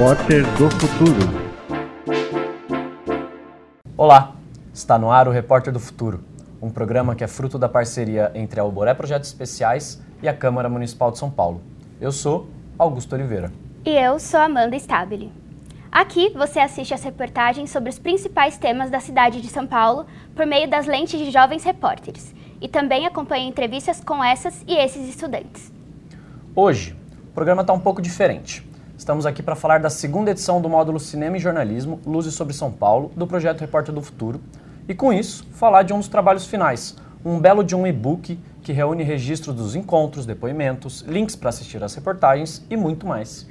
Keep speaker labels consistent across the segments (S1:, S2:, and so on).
S1: Repórter do Futuro.
S2: Olá, está no ar o Repórter do Futuro, um programa que é fruto da parceria entre a Alboré Projetos Especiais e a Câmara Municipal de São Paulo. Eu sou Augusto Oliveira.
S3: E eu sou Amanda Stabile. Aqui você assiste as reportagens sobre os principais temas da cidade de São Paulo por meio das lentes de jovens repórteres e também acompanha entrevistas com essas e esses estudantes.
S2: Hoje, o programa está um pouco diferente. Estamos aqui para falar da segunda edição do módulo Cinema e Jornalismo Luzes sobre São Paulo, do projeto Repórter do Futuro, e com isso, falar de um dos trabalhos finais, um belo de um e-book que reúne registros dos encontros, depoimentos, links para assistir às reportagens e muito mais.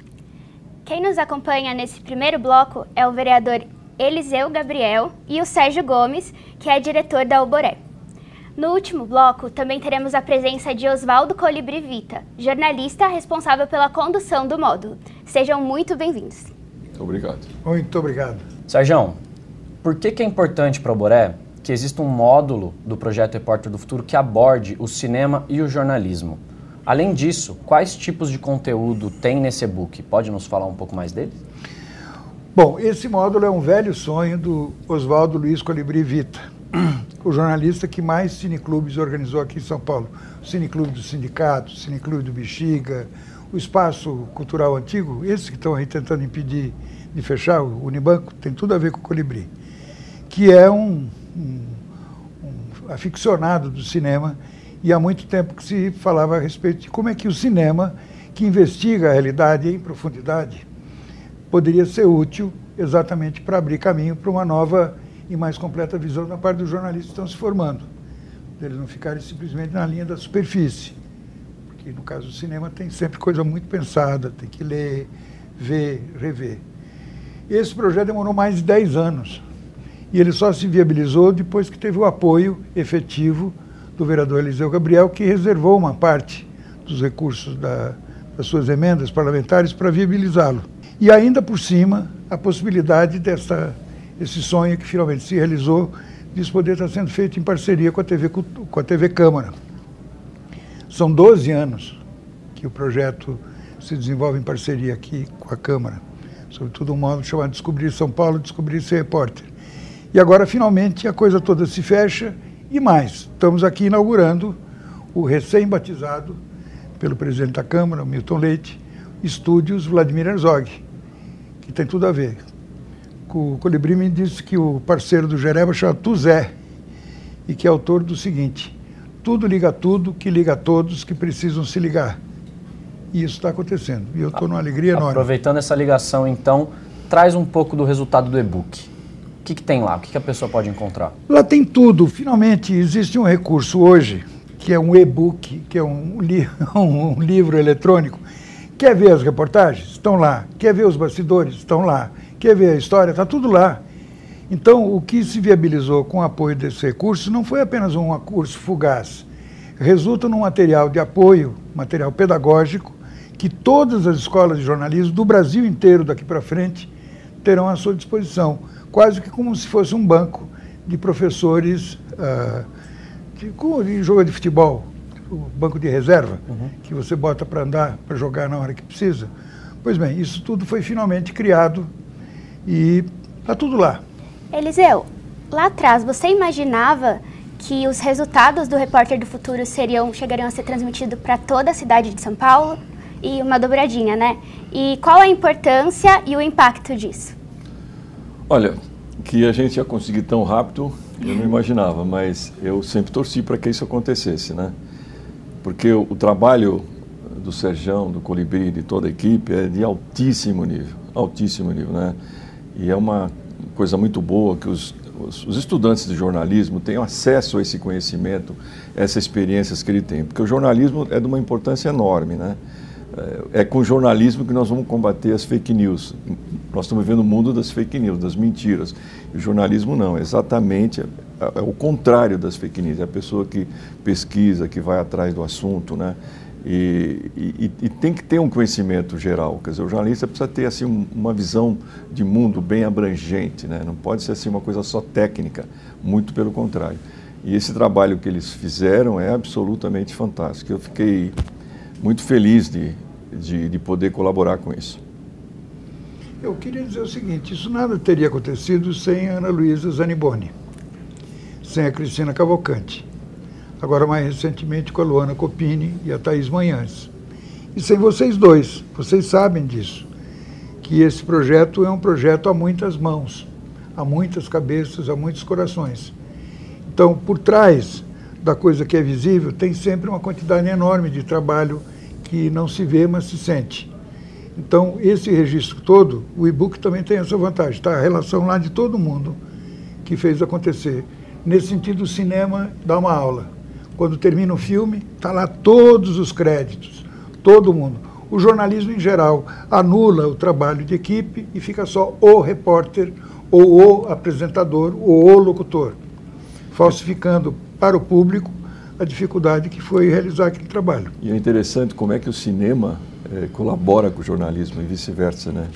S3: Quem nos acompanha nesse primeiro bloco é o vereador Eliseu Gabriel e o Sérgio Gomes, que é diretor da Alboré. No último bloco, também teremos a presença de Oswaldo Colibri Vita, jornalista responsável pela condução do módulo. Sejam muito bem-vindos.
S4: Obrigado.
S5: Muito obrigado.
S2: Sérgio, por que, que é importante para o Boré que exista um módulo do projeto Repórter do Futuro que aborde o cinema e o jornalismo? Além disso, quais tipos de conteúdo tem nesse e-book? Pode nos falar um pouco mais dele?
S5: Bom, esse módulo é um velho sonho do Oswaldo Luiz Colibri Vita o jornalista que mais cineclubes organizou aqui em São Paulo. O Cineclube do Sindicato, o Cineclube do Bexiga, o Espaço Cultural Antigo, esses que estão aí tentando impedir de fechar, o Unibanco, tem tudo a ver com o Colibri, que é um, um, um aficionado do cinema e há muito tempo que se falava a respeito de como é que o cinema, que investiga a realidade em profundidade, poderia ser útil exatamente para abrir caminho para uma nova e mais completa visão da parte dos jornalistas que estão se formando. Eles não ficarem simplesmente na linha da superfície. Porque no caso do cinema tem sempre coisa muito pensada, tem que ler, ver, rever. Esse projeto demorou mais de 10 anos. E ele só se viabilizou depois que teve o apoio efetivo do vereador Eliseu Gabriel, que reservou uma parte dos recursos da, das suas emendas parlamentares para viabilizá-lo. E ainda por cima, a possibilidade dessa esse sonho que finalmente se realizou, disso poder estar sendo feito em parceria com a TV, com a TV Câmara. São 12 anos que o projeto se desenvolve em parceria aqui com a Câmara, sobretudo um modo chamado Descobrir São Paulo, Descobrir Ser Repórter. E agora, finalmente, a coisa toda se fecha e mais. Estamos aqui inaugurando o recém-batizado pelo presidente da Câmara, Milton Leite, Estúdios Vladimir Herzog, que tem tudo a ver o Colibri me disse que o parceiro do Jereba chama Tuzé e que é autor do seguinte: tudo liga tudo, que liga a todos que precisam se ligar. E isso está acontecendo. E eu estou numa alegria enorme.
S2: Aproveitando essa ligação, então, traz um pouco do resultado do e-book. O que, que tem lá? O que, que a pessoa pode encontrar?
S5: Lá tem tudo. Finalmente, existe um recurso hoje, que é um e-book, que é um, li um livro eletrônico. Quer ver as reportagens? Estão lá. Quer ver os bastidores? Estão lá. Quer ver a história? Está tudo lá. Então, o que se viabilizou com o apoio desse recurso não foi apenas um recurso fugaz. Resulta num material de apoio, material pedagógico, que todas as escolas de jornalismo do Brasil inteiro daqui para frente terão à sua disposição, quase que como se fosse um banco de professores uh, de, de jogo de futebol, o banco de reserva, uhum. que você bota para andar, para jogar na hora que precisa. Pois bem, isso tudo foi finalmente criado e está tudo lá.
S3: Eliseu, lá atrás você imaginava que os resultados do Repórter do Futuro seriam chegariam a ser transmitidos para toda a cidade de São Paulo e uma dobradinha, né? E qual a importância e o impacto disso?
S4: Olha, que a gente ia conseguir tão rápido, eu não imaginava, mas eu sempre torci para que isso acontecesse, né? Porque o, o trabalho do Serjão, do Colibri, de toda a equipe é de altíssimo nível, altíssimo nível, né? E é uma coisa muito boa que os, os, os, estudantes de jornalismo tenham acesso a esse conhecimento, essas experiências que ele tem. Porque o jornalismo é de uma importância enorme, né? É, é com o jornalismo que nós vamos combater as fake news. Nós estamos vivendo o mundo das fake news, das mentiras. E o jornalismo não, é exatamente é, é o contrário das fake news. É a pessoa que pesquisa, que vai atrás do assunto, né? E, e, e, tem que ter um conhecimento geral. Quer dizer, o jornalista precisa ter assim, uma visão de mundo bem abrangente, né? não pode ser assim, uma coisa só técnica, muito pelo contrário. E esse trabalho que eles fizeram é absolutamente fantástico. Eu fiquei muito feliz de, de, de poder colaborar com isso.
S5: Eu queria dizer o seguinte: isso nada teria acontecido sem a Ana Luísa Zaniboni, sem a Cristina Cavalcante, agora mais recentemente com a Luana Copini e a Thaís Manhães. E sem vocês dois, vocês sabem disso, que esse projeto é um projeto a muitas mãos, a muitas cabeças, a muitos corações. Então, por trás da coisa que é visível, tem sempre uma quantidade enorme de trabalho que não se vê, mas se sente. Então, esse registro todo, o e-book também tem essa vantagem, está a relação lá de todo mundo que fez acontecer. Nesse sentido, o cinema dá uma aula. Quando termina o filme, está lá todos os créditos, todo mundo. O jornalismo, em geral, anula o trabalho de equipe e fica só o repórter, ou o apresentador, ou o locutor, falsificando para o público a dificuldade que foi realizar aquele trabalho.
S4: E é interessante como é que o cinema é, colabora com o jornalismo e vice-versa, né?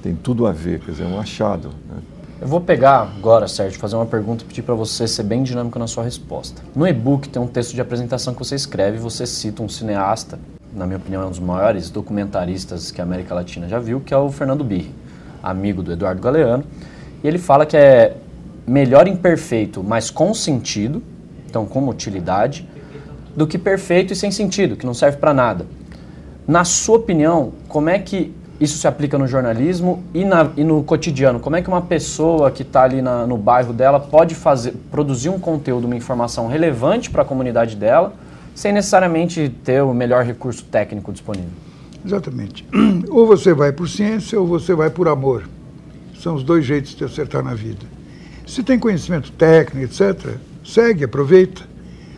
S4: Tem tudo a ver, quer dizer, é um achado. Né?
S2: Eu vou pegar agora, Sérgio, fazer uma pergunta e pedir para você ser bem dinâmico na sua resposta. No e-book tem um texto de apresentação que você escreve você cita um cineasta, na minha opinião é um dos maiores documentaristas que a América Latina já viu, que é o Fernando Birri, amigo do Eduardo Galeano. E ele fala que é melhor imperfeito, mas com sentido, então com utilidade, do que perfeito e sem sentido, que não serve para nada. Na sua opinião, como é que isso se aplica no jornalismo e, na, e no cotidiano? Como é que uma pessoa que está ali na, no bairro dela pode fazer, produzir um conteúdo, uma informação relevante para a comunidade dela, sem necessariamente ter o melhor recurso técnico disponível?
S5: Exatamente. Ou você vai por ciência ou você vai por amor. São os dois jeitos de acertar na vida. Se tem conhecimento técnico, etc., segue, aproveita.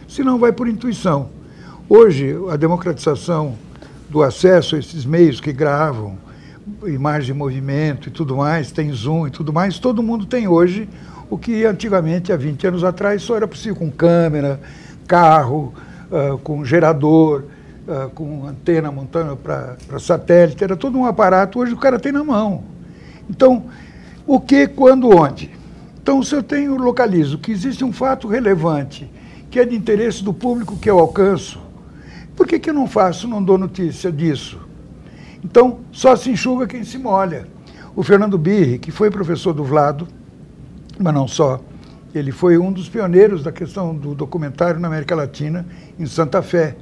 S5: Se não, vai por intuição. Hoje, a democratização do acesso a esses meios que gravam, imagem em movimento e tudo mais, tem zoom e tudo mais, todo mundo tem hoje o que antigamente, há 20 anos atrás, só era possível com câmera, carro, uh, com gerador, uh, com antena montando para satélite, era todo um aparato, hoje o cara tem na mão. Então, o que, quando, onde? Então, se eu tenho, localizo que existe um fato relevante, que é de interesse do público que eu alcanço, por que, que eu não faço, não dou notícia disso? Então, só se enxuga quem se molha. O Fernando Birri, que foi professor do Vlado, mas não só, ele foi um dos pioneiros da questão do documentário na América Latina, em Santa Fé,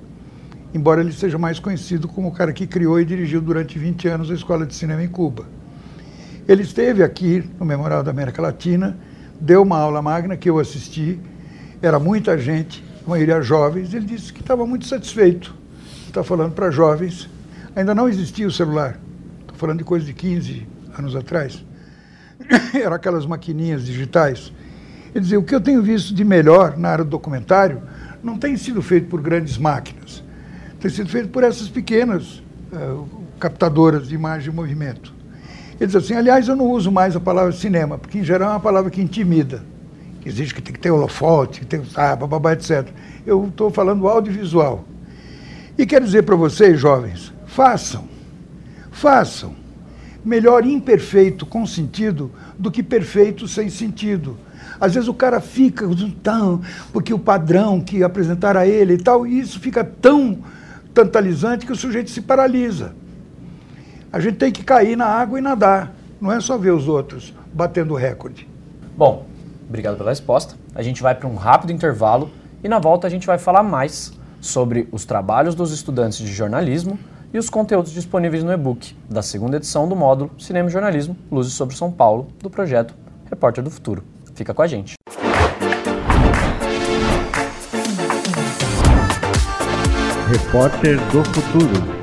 S5: embora ele seja mais conhecido como o cara que criou e dirigiu durante 20 anos a Escola de Cinema em Cuba. Ele esteve aqui no Memorial da América Latina, deu uma aula magna que eu assisti, era muita gente, a maioria jovens, ele disse que estava muito satisfeito. Está falando para jovens. Ainda não existia o celular. Estou falando de coisa de 15 anos atrás. Eram aquelas maquininhas digitais. Ele dizia, o que eu tenho visto de melhor na área do documentário não tem sido feito por grandes máquinas. Tem sido feito por essas pequenas uh, captadoras de imagem e movimento. Ele diz assim, aliás, eu não uso mais a palavra cinema, porque em geral é uma palavra que intimida exige que tem que ter holofote, que tem ah, bababá, etc. Eu estou falando audiovisual. E quero dizer para vocês, jovens, façam, façam. Melhor imperfeito com sentido do que perfeito sem sentido. Às vezes o cara fica tão, porque o padrão que apresentaram a ele e tal, e isso fica tão tantalizante que o sujeito se paralisa. A gente tem que cair na água e nadar, não é só ver os outros batendo recorde.
S2: Bom, Obrigado pela resposta. A gente vai para um rápido intervalo e na volta a gente vai falar mais sobre os trabalhos dos estudantes de jornalismo e os conteúdos disponíveis no e-book da segunda edição do módulo Cinema e Jornalismo, Luzes sobre São Paulo, do projeto Repórter do Futuro. Fica com a gente.
S1: Repórter do Futuro.